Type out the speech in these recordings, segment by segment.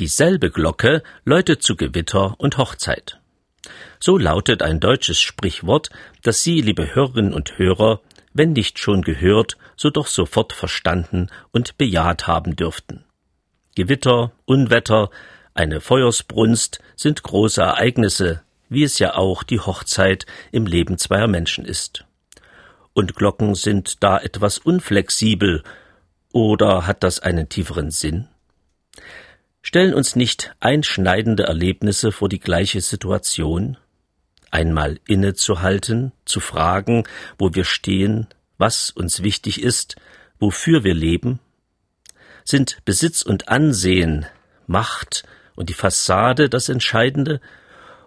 Dieselbe Glocke läutet zu Gewitter und Hochzeit. So lautet ein deutsches Sprichwort, das Sie, liebe Hörerinnen und Hörer, wenn nicht schon gehört, so doch sofort verstanden und bejaht haben dürften. Gewitter, Unwetter, eine Feuersbrunst sind große Ereignisse, wie es ja auch die Hochzeit im Leben zweier Menschen ist. Und Glocken sind da etwas unflexibel, oder hat das einen tieferen Sinn? Stellen uns nicht einschneidende Erlebnisse vor die gleiche Situation, einmal innezuhalten, zu fragen, wo wir stehen, was uns wichtig ist, wofür wir leben? Sind Besitz und Ansehen, Macht und die Fassade das Entscheidende,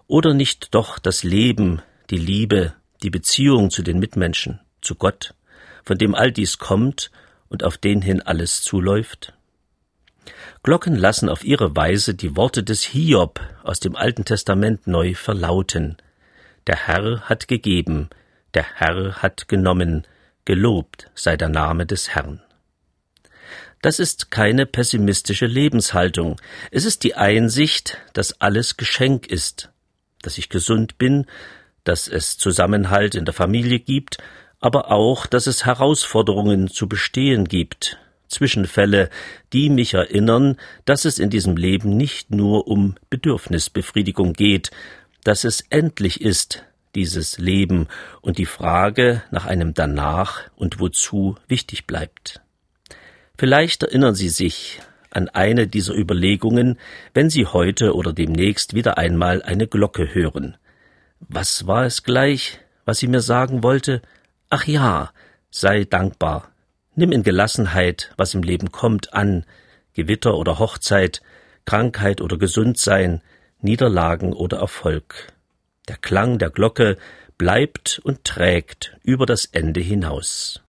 oder nicht doch das Leben, die Liebe, die Beziehung zu den Mitmenschen, zu Gott, von dem all dies kommt und auf den hin alles zuläuft? Glocken lassen auf ihre Weise die Worte des Hiob aus dem Alten Testament neu verlauten. Der Herr hat gegeben, der Herr hat genommen, gelobt sei der Name des Herrn. Das ist keine pessimistische Lebenshaltung, es ist die Einsicht, dass alles Geschenk ist, dass ich gesund bin, dass es Zusammenhalt in der Familie gibt, aber auch, dass es Herausforderungen zu bestehen gibt, Zwischenfälle, die mich erinnern, dass es in diesem Leben nicht nur um Bedürfnisbefriedigung geht, dass es endlich ist, dieses Leben und die Frage nach einem Danach und wozu wichtig bleibt. Vielleicht erinnern Sie sich an eine dieser Überlegungen, wenn Sie heute oder demnächst wieder einmal eine Glocke hören. Was war es gleich, was sie mir sagen wollte? Ach ja, sei dankbar. Nimm in Gelassenheit, was im Leben kommt, an, Gewitter oder Hochzeit, Krankheit oder Gesundsein, Niederlagen oder Erfolg. Der Klang der Glocke bleibt und trägt über das Ende hinaus.